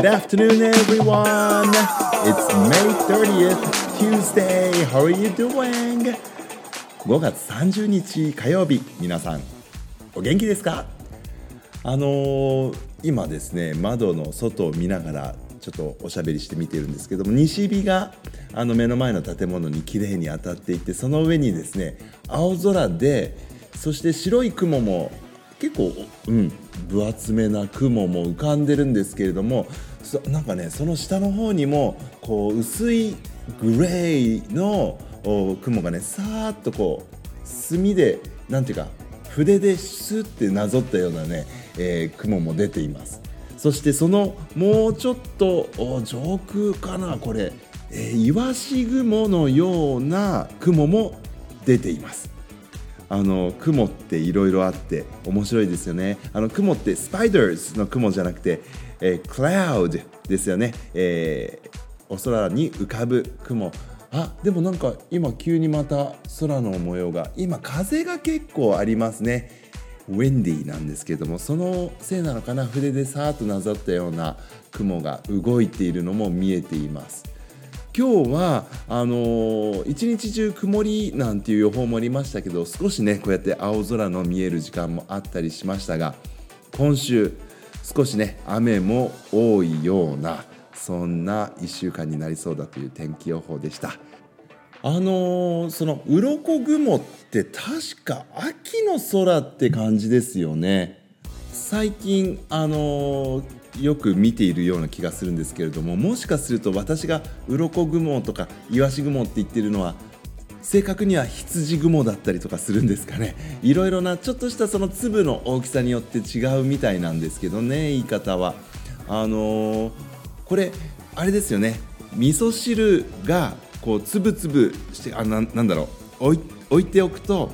Good afternoon, everyone. It's May 30th, Tuesday. How are you doing? 5月30日火曜日、皆さん、お元気ですか？あのー今ですね、窓の外を見ながら、ちょっとおしゃべりして見てるんですけども西日があの目の前の建物に綺麗に当たっていてその上にですね青空でそして白い雲も結構、うん、分厚めな雲も浮かんでるんですけれどもそなんかねその下の方にもこう薄いグレーの雲がねさーっとこう墨でなんていうか筆でスッてなぞったようなね、えー雲も出ています。そしてそのもうちょっと上空かなこれ、えーイワシ雲のような雲も出ています。あの雲っていろいろあって面白いですよね。あの雲ってスパイダーズの雲じゃなくて、えー、クラウドですよね、えーお空に浮かぶ雲。あでもなんか今急にまた空の模様が今風が結構ありますね。ウィンディなんですけどもそのせいなのかな。筆でさーっとなぞったような雲が動いているのも見えています。今日はあのー一日中曇りなんていう予報もありましたけど少しねこうやって青空の見える時間もあったりしましたが今週少しね雨も多いようなそんな1週間になりそうだという天気予報でした。あのーその鱗雲って確か秋の空って感じですよね最近あのーよく見ているような気がするんですけれどももしかすると私が鱗雲とかイワシ雲って言ってるのは正確には羊雲だったりとかするんですかね。いろいろなちょっとしたその粒の大きさによって違うみたいなんですけどね言い方は。あのーこれあれですよね。味噌汁がこうつぶつぶしてあななんだろう。置い置いておくと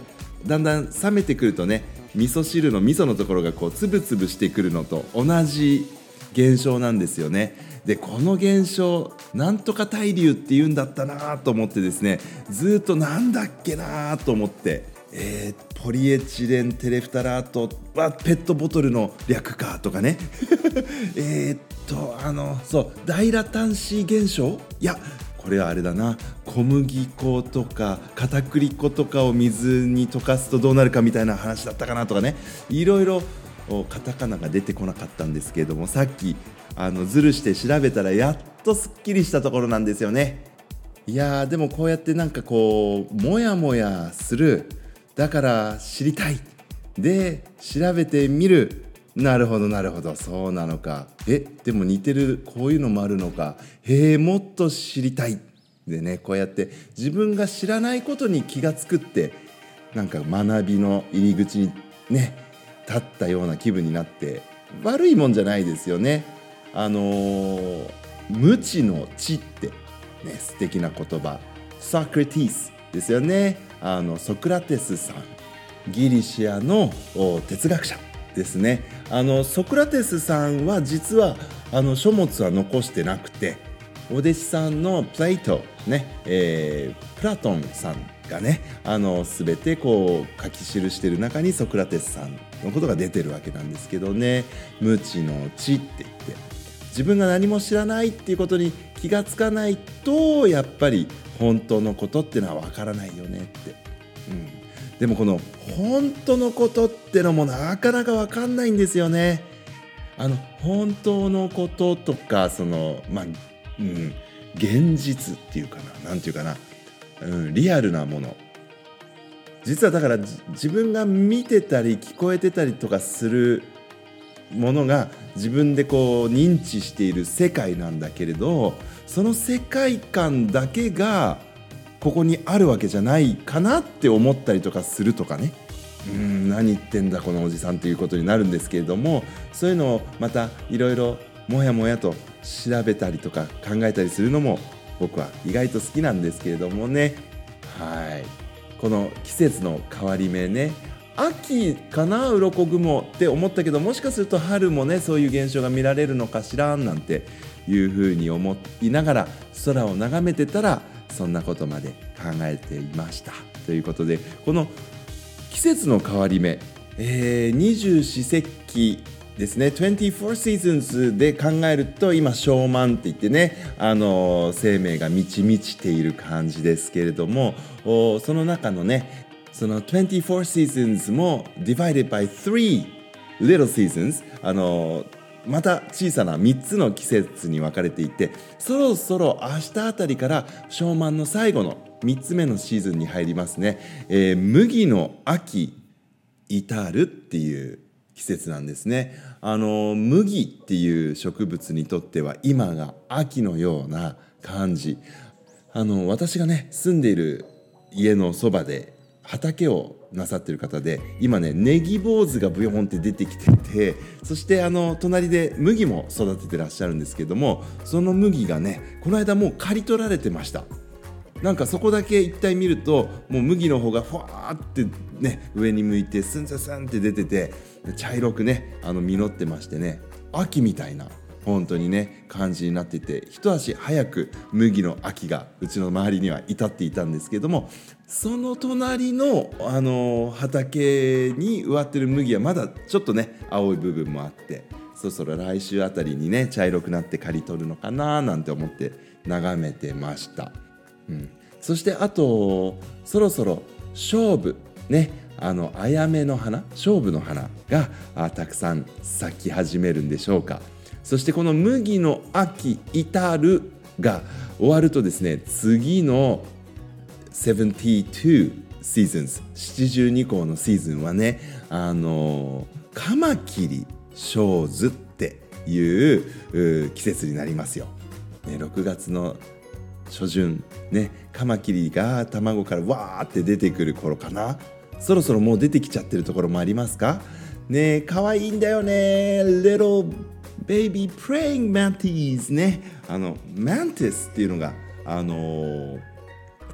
だんだん冷めてくるとね味噌汁の味噌のところがこうつぶつぶしてくるのと同じ現象なんですよね。でこの現象なんとか対流って言うんだったなと思ってですねずっとなんだっけなと思ってえーポリエチレンテレフタラートはペットボトルの略かとかね。えっとあのそう大ラタンシー現象？いやこれはあれだな。小麦粉とか片栗粉とかを水に溶かすとどうなるかみたいな話だったかなとかね。いろいろカタカナが出てこなかったんですけれどもさっきあのズルして調べたらやっとすっきりしたところなんですよね。いやーでもこうやってなんかこうモヤモヤする。だから知りたい。で調べてみる。なるほどなるほど。そうなのか。えでも似てるこういうのもあるのか。へえもっと知りたい。でねこうやって自分が知らないことに気が付くってなんか学びの入り口にね立ったような気分になって悪いもんじゃないですよね。あのー無知の知ってね素敵な言葉。ソクラティスですよね。あのソクラテスさん。ギリシアの哲学者ですね。あのソクラテスさんは実はあの書物は残してなくてお弟子さんのプレイトね、えープラトンさんがねあの全てこう書き記してる中にソクラテスさんのことが出てるわけなんですけどね。無知の知って言って自分が何も知らないっていうことに気がつかないとやっぱり本当のことってのはわからないよねって、うん、でもこの本当のことってのもなかなかわかんないんですよね。あの本当のこととかそのまあ、うん、現実っていうかななんていうかな、うん、リアルなもの。実はだから自分が見てたり聞こえてたりとかするものが自分でこう認知している世界なんだけれどその世界観だけがここにあるわけじゃないかなって思ったりとかするとかね。うん何言ってんだこのおじさんということになるんですけれどもそういうのをまたいろいろもやもやと調べたりとか考えたりするのも僕は意外と好きなんですけれどもね。この季節の変わり目ね。秋かな鱗雲って思ったけどもしかすると春もねそういう現象が見られるのかしらなんていうふうに思いながら空を眺めてたらそんなことまで考えていました。ということでこの季節の変わり目、え、二十四節気ですね。24 Seasons で考えると今ショーマンって言ってねあの生命が満ち満ちている感じですけれどもその中のねその24 Seasons も divided by 3 little seasons あのまた小さな3つの季節に分かれていてそろそろ明日あたりからショーマンの最後の3つ目のシーズンに入りますね、えー、麦の秋至るっていう季節なんですね。あの麦っていう植物にとっては今が秋のような感じ。あの私がね住んでいる家のそばで畑をなさってる方で今ねネギ坊主がブヨンって出てきててそしてあの隣で麦も育ててらっしゃるんですけどもその麦がねこの間もう刈り取られてました。なんかそこだけ一体見るともう麦の方がふわーってね上に向いてスンスンスンって出てて茶色くねあの実ってましてね秋みたいな本当にね感じになっていて一足早く麦の秋がうちの周りには至っていたんですけどもその隣のあの畑に植わってる麦はまだちょっとね青い部分もあってそろそろ来週あたりにね茶色くなって刈り取るのかななんて思って眺めてました。うん、そしてあとそろそろ勝負。ね。あのあやめの花。勝負の花があたくさん咲き始めるんでしょうか。そしてこの麦の秋至るが終わるとですね次の72 seasons 72項のシーズンはねあのカマキリショーズっていう季節になりますよ。ね、6月の初旬ねカマキリが卵からわーって出てくる頃かな。そろそろもう出てきちゃってるところもありますか？ねえ可愛いんだよね。Little Baby Praying Mantis ね。あの Mantis っていうのがあのー、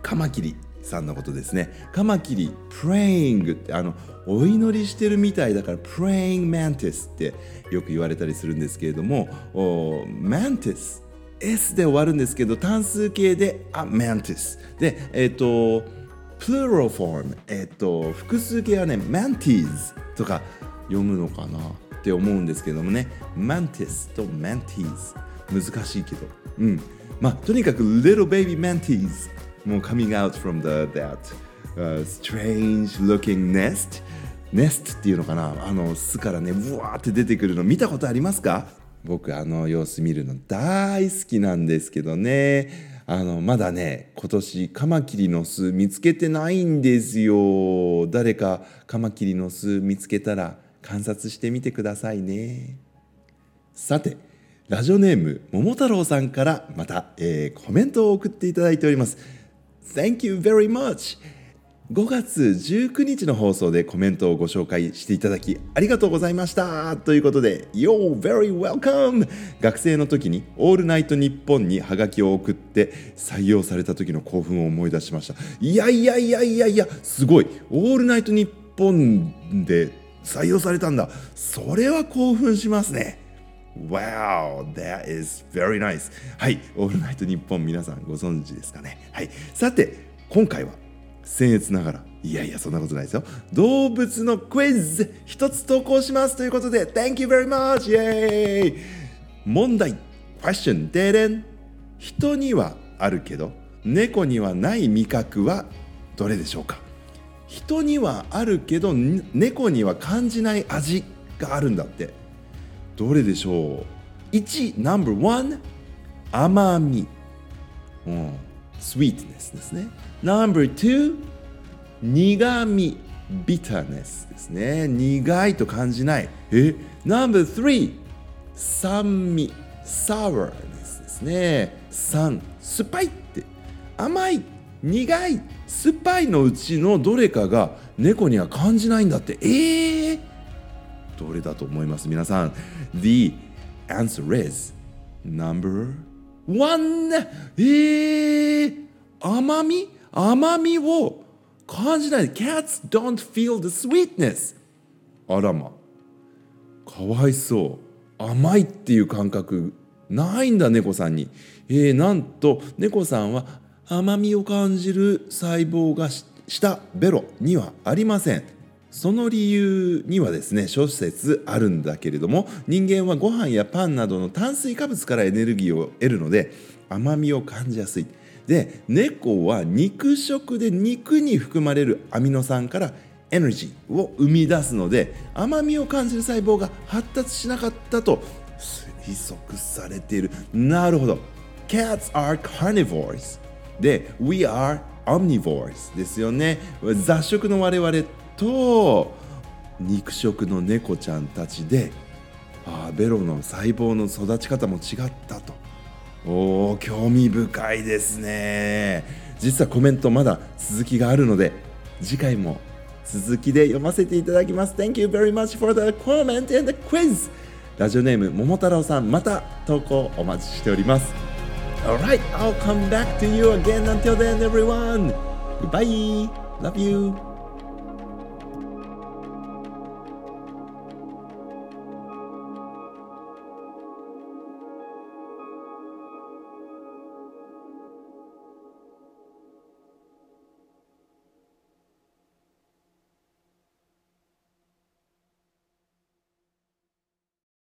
カマキリさんのことですね。カマキリ Praying ってあのお祈りしてるみたいだから Praying Mantis ってよく言われたりするんですけれども Mantis S で終わるんですけど単数形であ mantis でえっ、ー、と plural form えっ、ー、と複数形はね mantis とか読むのかなって思うんですけどもね。mantis と mantis 難しいけど。うん。まあとにかく little baby mantis もう coming out from the that、uh, strange looking nest ネストっていうのかな。あの巣からねうわーって出てくるの見たことありますか？僕あの様子見るの大好きなんですけどね。あのまだね今年カマキリの巣見つけてないんですよ。誰かカマキリの巣見つけたら観察してみてくださいね。さてラジオネーム桃太郎さんからまた、えー、コメントを送っていただいております。Thank you very much! 5月19日の放送でコメントをご紹介していただきありがとうございましたということで Yo! Very welcome! 学生の時にオールナイトニッポンにハガキを送って採用された時の興奮を思い出しましたいやいやいやいやいやすごいオールナイトニッポンで採用されたんだそれは興奮しますね Wow, that is very nice. はい、オールナイトニッポン皆さんご存知ですかね。はい、さて、今回は僭越ながら。いやいやそんなことないですよ。動物のクイズ一つ投稿しますということで Thank you very much! イエーイ問題 Question で人にはあるけど猫にはない味覚はどれでしょうか？人にはあるけど猫には感じない味があるんだって。どれでしょう？1 No.1 甘み、うん、sweetness ですね。Number two 苦味。Bitterness ですね。苦いと感じない。え？Number three 酸味。Sourness ですね。酸。酸っぱいって。甘い苦い酸っぱいのうちのどれかが猫には感じないんだって。えー、どれだと思います？皆さん。The answer is number one えー、甘み？甘みを感じない。Cats don't feel the sweetness. あらま。かわいそう。甘いっていう感覚ないんだ猫さんに。えー、なんと猫さんは甘みを感じる細胞が下ベロにはありません。その理由にはですね諸説あるんだけれども人間はご飯やパンなどの炭水化物からエネルギーを得るので甘みを感じやすい。で猫は肉食で肉に含まれるアミノ酸からエネルギーを生み出すので甘みを感じる細胞が発達しなかったと推測されている。なるほど。Cats are carnivores. で We are omnivores ですよね。雑食の我々と肉食の猫ちゃんたちであベロの細胞の育ち方も違ったと。おー興味深いですね実はコメントまだ続きがあるので次回も続きで読ませていただきます Thank you very much for the comment and the quiz ラジオネーム桃太郎さんまた投稿お待ちしております Alright, I'll come back to you again until then everyone Goodbye Love you